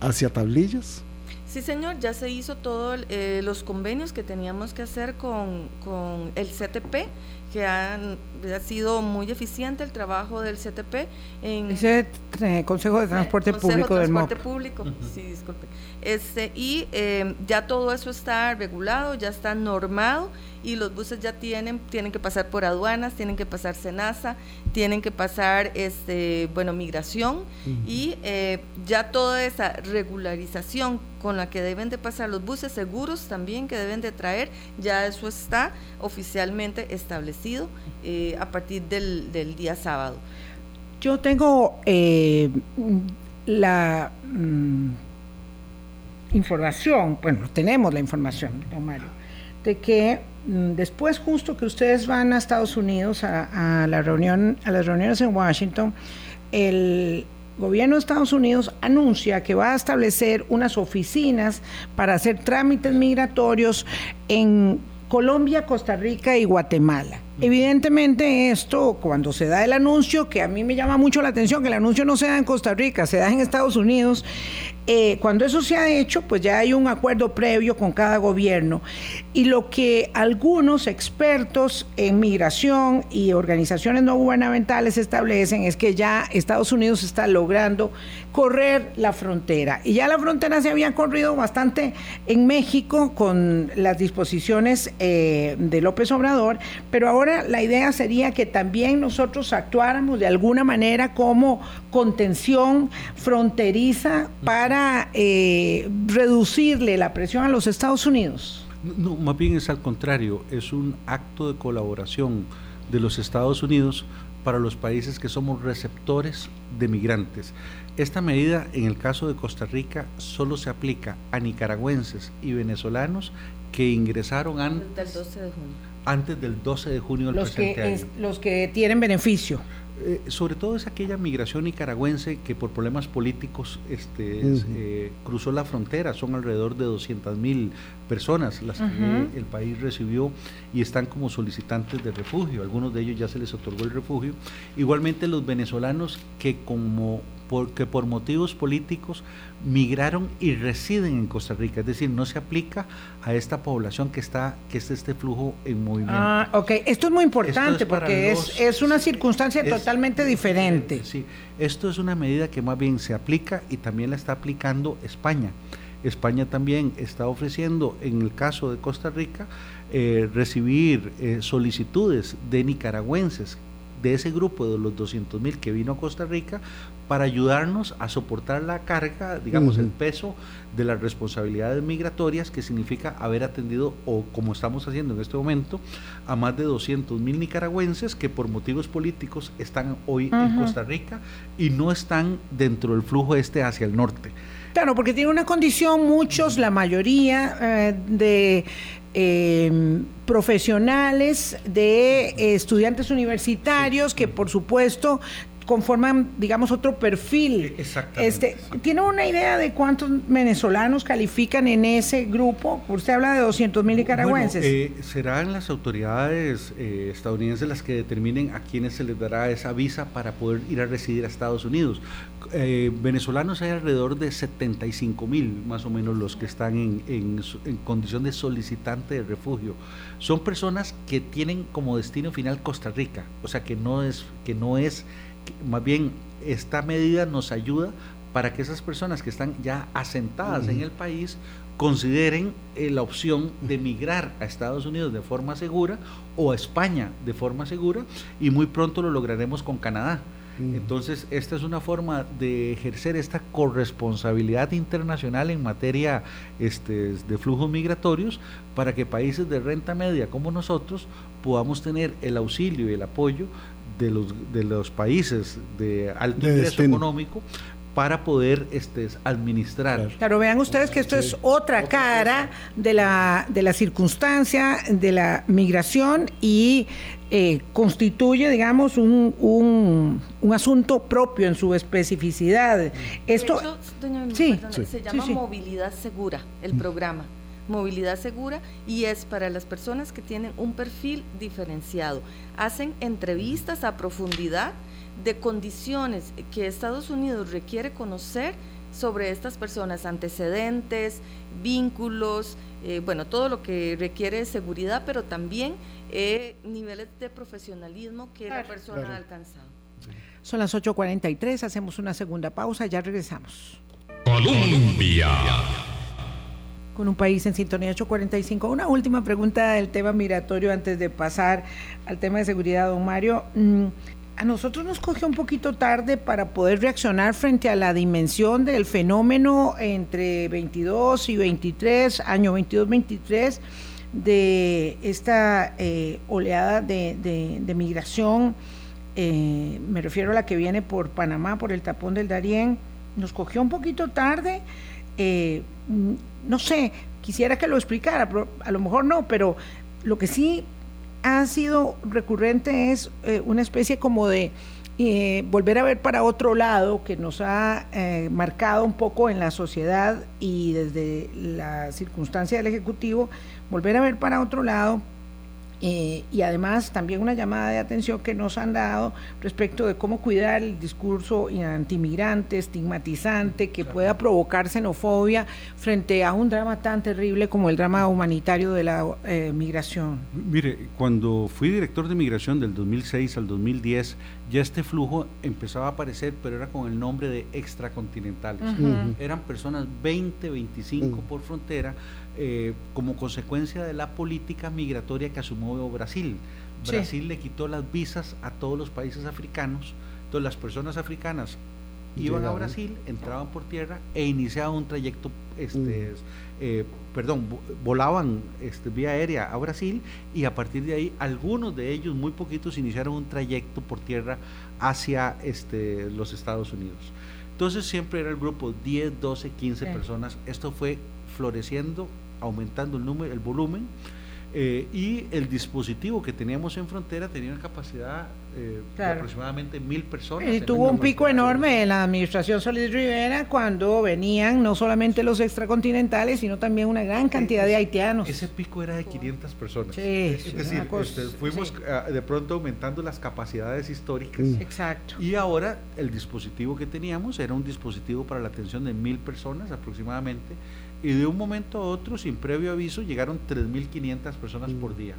hacia tablillas. Sí, señor, ya se hizo todos eh, los convenios que teníamos que hacer con, con el CTP que han, ha sido muy eficiente el trabajo del CTP en ese eh, Consejo de Transporte Público del Transporte Público, sí, disculpe. Este, y eh, ya todo eso está regulado, ya está normado y los buses ya tienen tienen que pasar por aduanas, tienen que pasar Senasa, tienen que pasar este bueno migración y eh, ya toda esa regularización con la que deben de pasar los buses seguros también que deben de traer, ya eso está oficialmente establecido eh, a partir del, día sábado. Yo tengo eh, la mm, información, bueno, tenemos la información, don de que mm, después justo que ustedes van a Estados Unidos a, la reunión, a las reuniones en Washington, el gobierno de Estados Unidos anuncia que va a establecer unas oficinas para hacer trámites migratorios en Colombia, Costa Rica y Guatemala. Evidentemente esto, cuando se da el anuncio, que a mí me llama mucho la atención, que el anuncio no se da en Costa Rica, se da en Estados Unidos, eh, cuando eso se ha hecho, pues ya hay un acuerdo previo con cada gobierno. Y lo que algunos expertos en migración y organizaciones no gubernamentales establecen es que ya Estados Unidos está logrando correr la frontera. Y ya la frontera se había corrido bastante en México con las disposiciones eh, de López Obrador, pero ahora la idea sería que también nosotros actuáramos de alguna manera como contención fronteriza para eh, reducirle la presión a los Estados Unidos. No, más bien es al contrario, es un acto de colaboración de los Estados Unidos para los países que somos receptores de migrantes. Esta medida, en el caso de Costa Rica, solo se aplica a nicaragüenses y venezolanos que ingresaron antes del 12 de junio, antes del 12 de junio del los presente que los que tienen beneficio. Eh, sobre todo es aquella migración nicaragüense que por problemas políticos este, eh, cruzó la frontera, son alrededor de 200 mil personas las que el país recibió y están como solicitantes de refugio, algunos de ellos ya se les otorgó el refugio, igualmente los venezolanos que como porque por motivos políticos migraron y residen en Costa Rica, es decir, no se aplica a esta población que está, que es este flujo en movimiento. Ah, ok, esto es muy importante porque es, es, una circunstancia totalmente diferente. Sí, esto es una medida que más bien se aplica y también la está aplicando España. España también está ofreciendo, en el caso de Costa Rica, eh, recibir eh, solicitudes de nicaragüenses de ese grupo de los 200 mil que vino a Costa Rica para ayudarnos a soportar la carga, digamos, el peso de las responsabilidades migratorias que significa haber atendido, o como estamos haciendo en este momento, a más de 200 mil nicaragüenses que por motivos políticos están hoy en Costa Rica y no están dentro del flujo este hacia el norte. Claro, porque tiene una condición, muchos, la mayoría eh, de em, profesionales, de estudiantes universitarios que por supuesto conforman, digamos, otro perfil. Exactamente. Este, ¿Tiene una idea de cuántos venezolanos califican en ese grupo? Usted habla de 200 mil nicaragüenses. Eh, serán las autoridades eh, estadounidenses las que determinen a quienes se les dará esa visa para poder ir a residir a Estados Unidos. Eh, venezolanos hay alrededor de 75 mil, más o menos, los que están en, en condición de solicitante de refugio. Son personas que tienen como destino final Costa Rica, o sea que no es, que no es más bien esta medida nos ayuda para que esas personas que están ya asentadas en el país consideren eh, la opción de migrar a Estados Unidos de forma segura o a España de forma segura y muy pronto lo lograremos con Canadá. Entonces, esta es una forma de ejercer esta corresponsabilidad internacional en materia este, de flujos migratorios para que países de renta media como nosotros podamos tener el auxilio y el apoyo de los, de los países de alto ingreso económico para poder este, administrar. Claro, vean ustedes que esto es otra cara de la, de la circunstancia de la migración y eh, constituye, digamos, un, un, asunto propio en su especificidad. Esto, sí, se llama movilidad segura, el programa. Movilidad segura y es para las personas que tienen un perfil diferenciado. Hacen entrevistas a profundidad de condiciones que Estados Unidos requiere conocer sobre estas personas, antecedentes, vínculos, eh, bueno, todo lo que requiere seguridad, pero también eh, niveles de profesionalismo que la persona ha alcanzado. Son las 8.43, hacemos una segunda pausa, ya regresamos. Colombia. Con un país en sintonía 845. Una última pregunta del tema migratorio antes de pasar al tema de seguridad, don Mario. Mm, a nosotros nos cogió un poquito tarde para poder reaccionar frente a la dimensión del fenómeno entre 22 y 23, año 22-23, de esta eh, oleada de, migración. Eh, me refiero a la que viene por Panamá, por el tapón del Darién. Nos cogió un poquito tarde. Eh, no sé, quisiera que lo explicara, a lo mejor no, pero lo que sí ha sido recurrente es eh, una especie como de eh, volver a ver para otro lado que nos ha eh, marcado un poco en la sociedad y desde la circunstancia del Ejecutivo, volver a ver para otro lado eh, y además también una llamada de atención que nos han dado respecto de cómo cuidar el discurso antimigrante, estigmatizante, que pueda provocar xenofobia frente a un drama tan terrible como el drama humanitario de la eh, migración. Mire, cuando fui director de migración del 2006 al 2010, ya este flujo empezaba a aparecer, pero era con el nombre de extracontinentales. Eran personas 20, 25 por frontera eh, como consecuencia de la política migratoria que asumió Brasil. Brasil le quitó las visas a todos los países africanos, entonces las personas africanas iban a Brasil, entraban por tierra e iniciaban un trayecto, este, eh, perdón, volaban este, vía aérea a Brasil y a partir de ahí algunos de ellos, muy poquitos, iniciaron un trayecto por tierra hacia este, los Estados Unidos. Entonces siempre era el grupo 10, 12, 15 personas. Esto fue floreciendo aumentando el número, el volumen, eh, y el dispositivo que teníamos en frontera tenía una capacidad eh, de aproximadamente mil personas. Y tuvo un pico enorme en la administración Solís Rivera cuando venían no solamente los extracontinentales, sino también una gran cantidad de haitianos. Ese pico era de 500 personas. es decir, este, fuimos ah, de pronto aumentando las capacidades históricas. Exacto. Y ahora el dispositivo que teníamos era un dispositivo para la atención de mil personas aproximadamente y de un momento a otro, sin previo aviso, llegaron 3.500 personas por mm. día.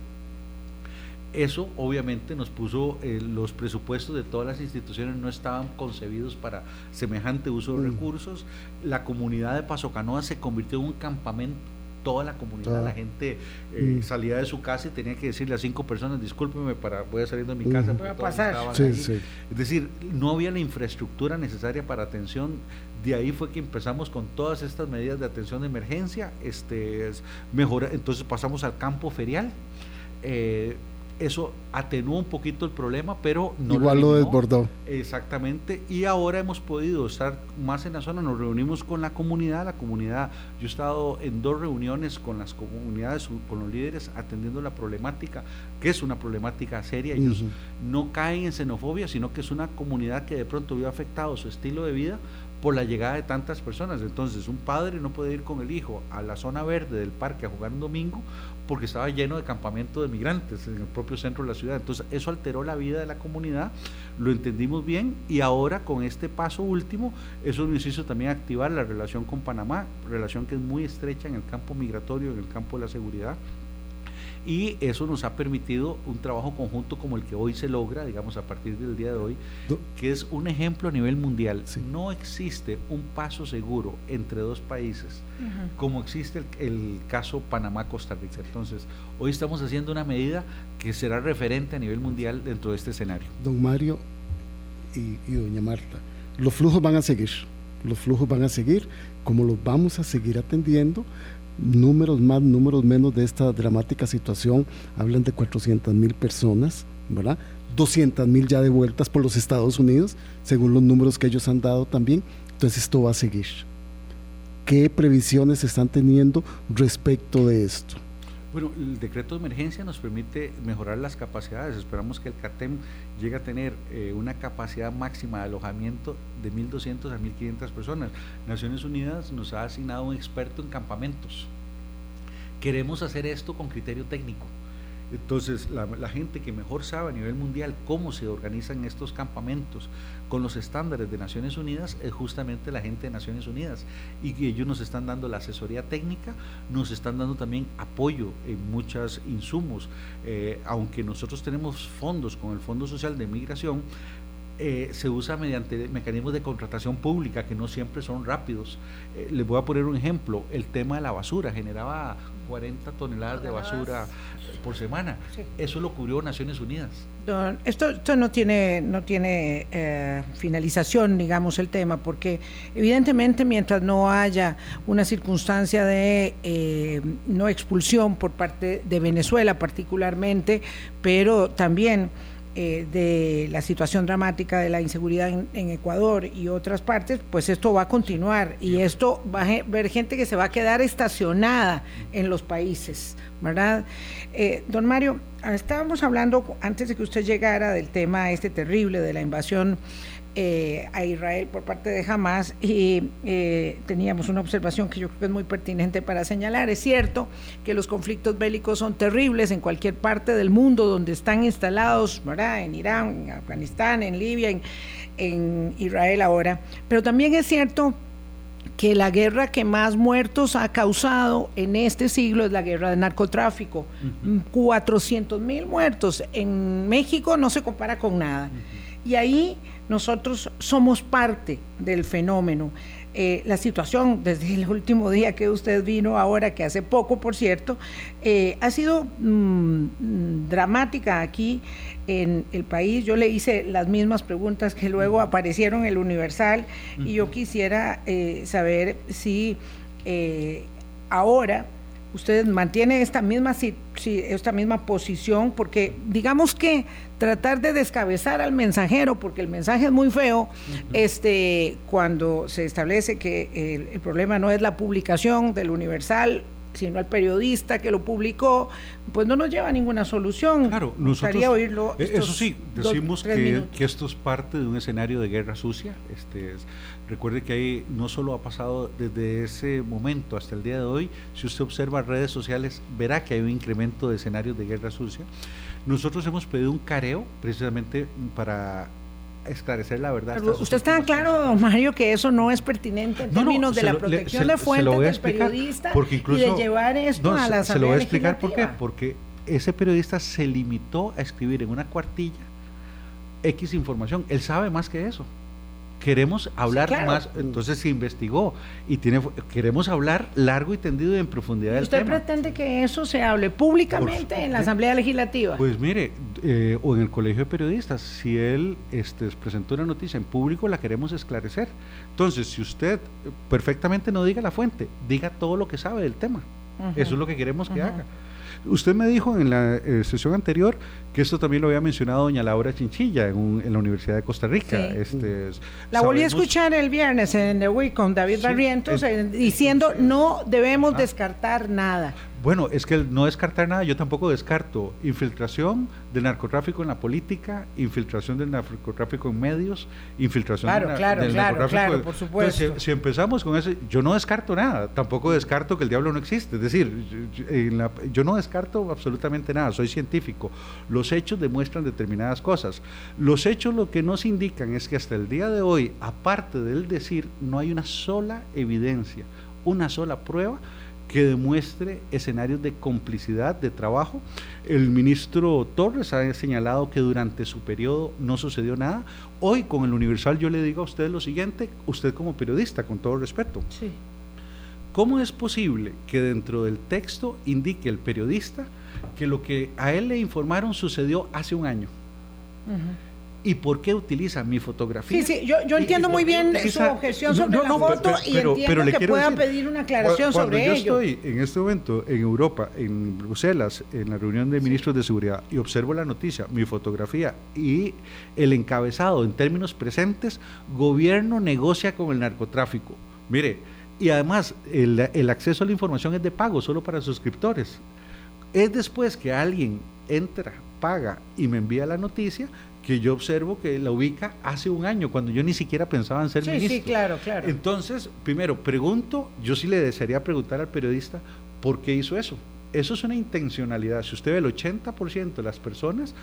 Eso obviamente nos puso, eh, los presupuestos de todas las instituciones no estaban concebidos para semejante uso de mm. recursos. La comunidad de Paso Canoa se convirtió en un campamento toda la comunidad, la gente eh, mm. salía de su casa y tenía que decirle a cinco personas, discúlpeme, para, voy a salir de mi casa. Voy a pasar. Es decir, no había la infraestructura necesaria para atención de ahí fue que empezamos con todas estas medidas de atención de emergencia, este, mejora, entonces pasamos al campo ferial. Eh, eso atenuó un poquito el problema, pero no Igual lo, desbordó. Exactamente, y ahora hemos podido estar más en la zona, nos reunimos con la comunidad, la comunidad, yo he estado en dos reuniones con las comunidades, con los líderes, atendiendo la problemática, que es una problemática seria, ellos no caen en xenofobia, sino que es una comunidad que de pronto vio afectado su estilo de vida por la llegada de tantas personas. Entonces, un padre no puede ir con el hijo a la zona verde del parque a jugar un domingo porque estaba lleno de campamentos de migrantes en el propio centro de la ciudad. Entonces, eso alteró la vida de la comunidad, lo entendimos bien y ahora con este paso último, eso nos hizo también activar la relación con Panamá, relación que es muy estrecha en el campo migratorio, en el campo de la seguridad y eso nos ha permitido un trabajo conjunto como el que hoy se logra, digamos, a partir del día de hoy, que es un ejemplo a nivel mundial. No existe un paso seguro entre dos países como existe el, caso Panamá-Costa Rica. Entonces, hoy estamos haciendo una medida que será referente a nivel mundial dentro de este escenario. Don Mario y, y doña Marta, los flujos van a seguir, los flujos van a seguir, como los vamos a seguir atendiendo, números más, números menos de esta dramática situación, hablan de 400 mil personas, ¿verdad? 200 mil ya devueltas por los Estados Unidos, según los números que ellos han dado también. Entonces esto va a seguir. ¿Qué previsiones están teniendo respecto de esto? Bueno, el decreto de emergencia nos permite mejorar las capacidades. Esperamos que el CATEM llegue a tener eh, una capacidad máxima de alojamiento de 1.200 a 1.500 personas. Naciones Unidas nos ha asignado un experto en campamentos. Queremos hacer esto con criterio técnico. Entonces, la, gente que mejor sabe a nivel mundial cómo se organizan estos campamentos con los estándares de Naciones Unidas es justamente la gente de Naciones Unidas. Y ellos nos están dando la asesoría técnica, nos están dando también apoyo en muchos insumos. Eh, aunque nosotros tenemos fondos con el Fondo Social de Migración, eh, se usa mediante mecanismos de contratación pública que no siempre son rápidos. Eh, les voy a poner un ejemplo, el tema de la basura, generaba 40 toneladas de basura por semana. Eso lo cubrió Naciones Unidas. esto, esto no tiene, no tiene eh, finalización, digamos, el tema, porque evidentemente mientras no haya una circunstancia de no expulsión por parte de Venezuela particularmente, pero también eh, de la situación dramática de la inseguridad en, Ecuador y otras partes, pues esto va a continuar y esto va a ver gente que se va a quedar estacionada en los países, ¿verdad? Eh, don Mario, estábamos hablando antes de que usted llegara del tema este terrible de la invasión eh, a Israel por parte de Hamas y eh, teníamos una observación que yo creo que es muy pertinente para señalar. Es cierto que los conflictos bélicos son terribles en cualquier parte del mundo donde están instalados, ¿verdad? En Irán, en Afganistán, en Libia, en, Israel ahora, pero también es cierto que la guerra que más muertos ha causado en este siglo es la guerra del narcotráfico. 400 mil muertos. En México no se compara con nada. Y ahí nosotros somos parte del fenómeno. Eh, la situación desde el último día que usted vino, ahora que hace poco, por cierto, eh, ha sido mm, dramática aquí en el país. Yo le hice las mismas preguntas que luego aparecieron en el Universal y yo quisiera eh, saber si ahora usted mantiene esta misma, esta misma posición, porque digamos que tratar de descabezar al mensajero, porque el mensaje es muy feo, este, cuando se establece que el, problema no es la publicación del Universal, sino al periodista que lo publicó, pues no nos lleva a ninguna solución. Claro, nosotros, oírlo. Eh, eso sí, decimos que, que, esto es parte de un escenario de guerra sucia. Este, recuerde que ahí no solo ha pasado desde ese momento hasta el día de hoy, si usted observa redes sociales, verá que hay un incremento de escenarios de guerra sucia. Nosotros hemos pedido un careo precisamente para esclarecer la verdad. usted está claro, don Mario, que eso no es pertinente en términos de la protección de fuentes del periodista y de llevar esto a la Asamblea Se lo voy a explicar por qué. Porque ese periodista se limitó a escribir en una cuartilla X información. Él sabe más que eso queremos hablar más, entonces se investigó y tiene, queremos hablar largo y tendido y en profundidad del ¿Usted tema. ¿Usted pretende que eso se hable públicamente en la Asamblea Legislativa? Pues mire, eh, o en el Colegio de Periodistas, si él este, presentó una noticia en público, la queremos esclarecer. Entonces, si usted perfectamente no diga la fuente, diga todo lo que sabe del tema. Eso es lo que queremos que haga. Usted me dijo en la eh, sesión anterior que esto también lo había mencionado doña Laura Chinchilla en, la Universidad de Costa Rica. Este, la volví a escuchar el viernes en The Week con David Barrientos eh, diciendo no debemos ah. descartar nada. Bueno, es que no descartar nada, yo tampoco descarto infiltración del narcotráfico en la política, infiltración del narcotráfico en medios, infiltración del, claro, narcotráfico. Claro, por supuesto. si, empezamos con eso, yo no descarto nada, tampoco descarto que el diablo no existe, es decir, yo, yo no descarto absolutamente nada, soy científico. Los hechos demuestran determinadas cosas. Los hechos lo que nos indican es que hasta el día de hoy, aparte del decir, no hay una sola evidencia, una sola prueba que demuestre escenarios de complicidad, de trabajo. El ministro Torres ha señalado que durante su periodo no sucedió nada. Hoy con el Universal yo le digo a usted lo siguiente, usted como periodista, con todo respeto. Sí. ¿Cómo es posible que dentro del texto indique el periodista que lo que a él le informaron sucedió hace un año? ¿Y por qué utiliza mi fotografía? Sí, sí, yo, yo entiendo muy bien su objeción sobre la foto y entiendo que pueda pedir una aclaración sobre yo ello. estoy en este momento en Europa, en Bruselas, en la reunión de ministros de seguridad y observo la noticia, mi fotografía y el encabezado en términos presentes, gobierno negocia con el narcotráfico. Mire, y además el, el acceso a la información es de pago, solo para suscriptores. Es después que alguien entra, paga y me envía la noticia que yo observo que la ubica hace un año, cuando yo ni siquiera pensaba en ser sí, ministro. Sí, claro, claro. Entonces, primero, pregunto, yo sí le desearía preguntar al periodista por qué hizo eso. Eso es una intencionalidad. Si usted ve el 80% de las personas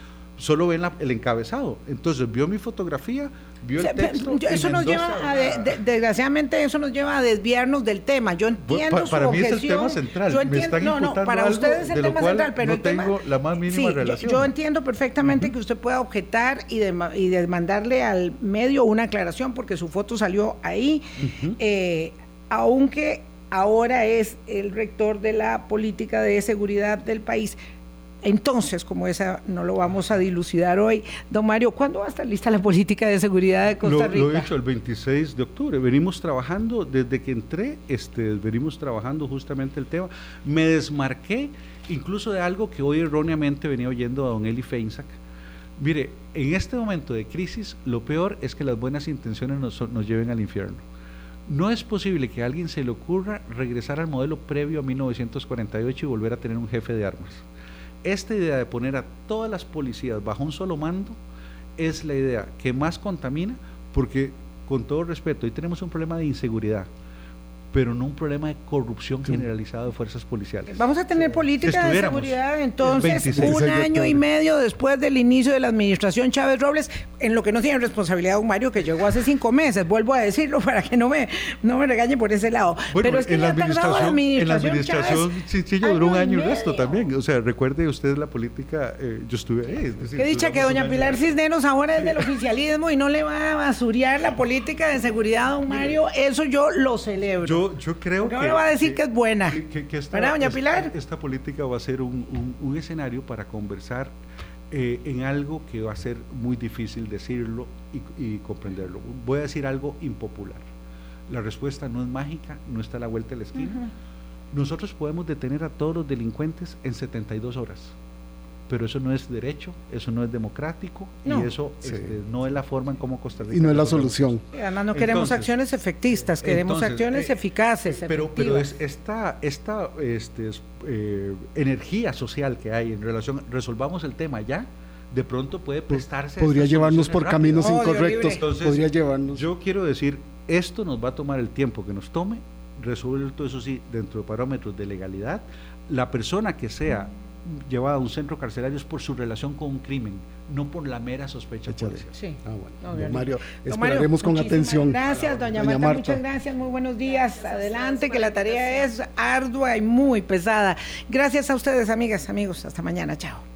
solo ven la, el encabezado. Entonces vio mi fotografía, vio el texto. Eso nos lleva a, de, de, desgraciadamente, eso nos lleva a desviarnos del tema. Yo entiendo para, su para objeción. mí es el tema central. Yo entiendo, Me están no, no, para ustedes es el tema central, pero no el tema, tengo la más mínima sí, relación. Yo, yo, entiendo perfectamente uh -huh. que usted pueda objetar y, de, y demandarle al medio una aclaración porque su foto salió ahí, uh -huh. eh, aunque ahora es el rector de la política de seguridad del país. Entonces, como esa no lo vamos a dilucidar hoy, don Mario, ¿cuándo va a estar lista la política de seguridad de Costa Rica? Lo, lo he hecho el 26 de octubre. Venimos trabajando, desde que entré, este, venimos trabajando justamente el tema. Me desmarqué incluso de algo que hoy erróneamente venía oyendo a don Eli Feinsack. Mire, en este momento de crisis, lo peor es que las buenas intenciones nos, nos lleven al infierno. No es posible que a alguien se le ocurra regresar al modelo previo a 1948 y volver a tener un jefe de armas esta idea de poner a todas las policías bajo un solo mando es la idea que más contamina porque, con todo respeto, hoy tenemos un problema de inseguridad, pero no un problema de corrupción sí. generalizada de fuerzas policiales. Vamos a tener política de seguridad entonces un año y medio después del inicio de la administración Chávez Robles, en lo que no tiene responsabilidad don Mario, que llegó hace cinco meses, vuelvo a decirlo <laughs> para que no me, no me regañe por ese lado. Bueno, pero es que en, la la administración, administración, en la administración Chinchillo duró un año y resto también. O sea, recuerde usted la política, eh, yo estuve ahí. Es decir, Qué dicha que doña Pilar Cisneros ahora es del oficialismo y no le va a basurear la política de seguridad a don Mario, eso yo lo celebro. Yo, yo creo que. No va a decir que, que es buena. Que, que esta, ¿Verdad, doña esta, Pilar? Esta, política va a ser un, un, un escenario para conversar eh, en algo que va a ser muy difícil decirlo y, y, comprenderlo. Voy a decir algo impopular. La respuesta no es mágica, no está a la vuelta de la esquina. Uh -huh. Nosotros podemos detener a todos los delincuentes en 72 horas pero eso no es derecho, eso no es democrático no. y eso sí. este, no es la forma en cómo Costa Rica. Y no es la solución. Y además no queremos entonces, acciones efectistas, queremos entonces, acciones eh, eficaces. Pero, pero es esta, esta este, eh, energía social que hay en relación, resolvamos el tema ya, de pronto puede prestarse. Podría llevarnos por rápido. caminos oh, incorrectos. Entonces, podría llevarnos. Yo quiero decir, esto nos va a tomar el tiempo que nos tome, resolver todo eso sí dentro de parámetros de legalidad. La persona que sea llevada a un centro carcelario es por su relación con un crimen, no por la mera sospecha policial. Sí. Ah, bueno. Don Mario, esperaremos con atención. Gracias, doña, doña Marta, Marta, muchas gracias, muy buenos días. Adelante, que la tarea es ardua y muy pesada. Gracias a ustedes, amigas, amigos. Hasta mañana, chao.